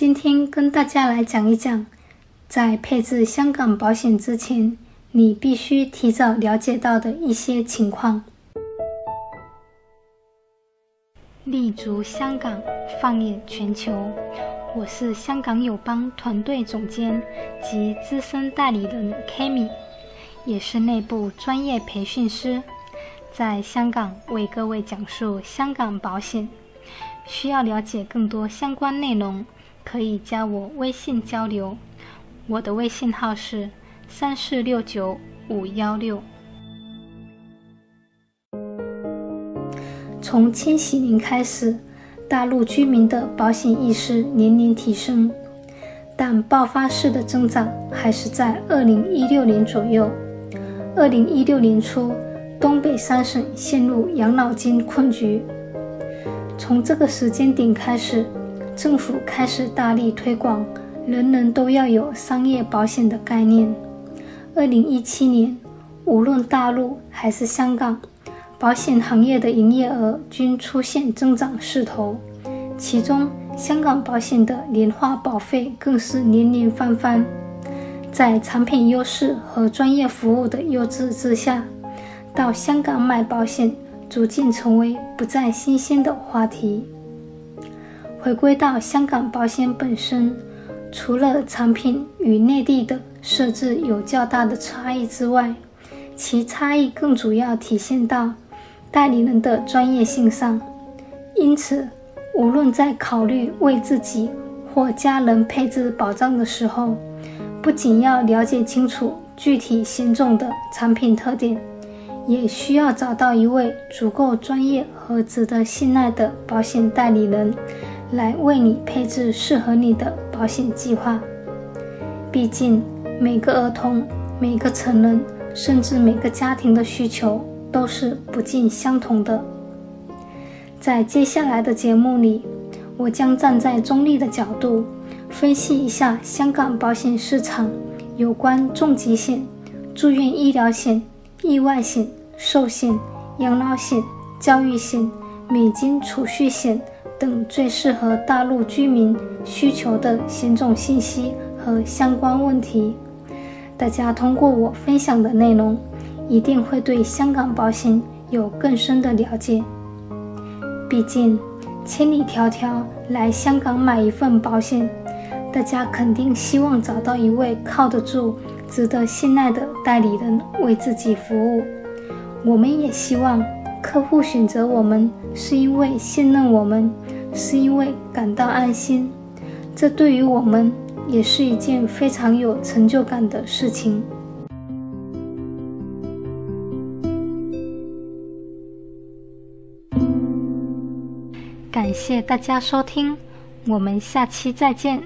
今天跟大家来讲一讲，在配置香港保险之前，你必须提早了解到的一些情况。立足香港，放眼全球。我是香港友邦团队总监及资深代理人 Kimi，也是内部专业培训师，在香港为各位讲述香港保险。需要了解更多相关内容。可以加我微信交流，我的微信号是三四六九五幺六。从千禧年开始，大陆居民的保险意识年年提升，但爆发式的增长还是在二零一六年左右。二零一六年初，东北三省陷入养老金困局。从这个时间点开始。政府开始大力推广，人人都要有商业保险的概念。二零一七年，无论大陆还是香港，保险行业的营业额均出现增长势头。其中，香港保险的年化保费更是年年翻番。在产品优势和专业服务的优质之下，到香港买保险逐渐成为不再新鲜的话题。回归到香港保险本身，除了产品与内地的设置有较大的差异之外，其差异更主要体现到代理人的专业性上。因此，无论在考虑为自己或家人配置保障的时候，不仅要了解清楚具体险种的产品特点，也需要找到一位足够专业和值得信赖的保险代理人。来为你配置适合你的保险计划。毕竟，每个儿童、每个成人，甚至每个家庭的需求都是不尽相同的。在接下来的节目里，我将站在中立的角度，分析一下香港保险市场有关重疾险、住院医疗险、意外险、寿险、养老险、教育险、美金储蓄险。等最适合大陆居民需求的险种信息和相关问题，大家通过我分享的内容，一定会对香港保险有更深的了解。毕竟千里迢迢来香港买一份保险，大家肯定希望找到一位靠得住、值得信赖的代理人为自己服务。我们也希望客户选择我们，是因为信任我们。是因为感到安心，这对于我们也是一件非常有成就感的事情。感谢大家收听，我们下期再见。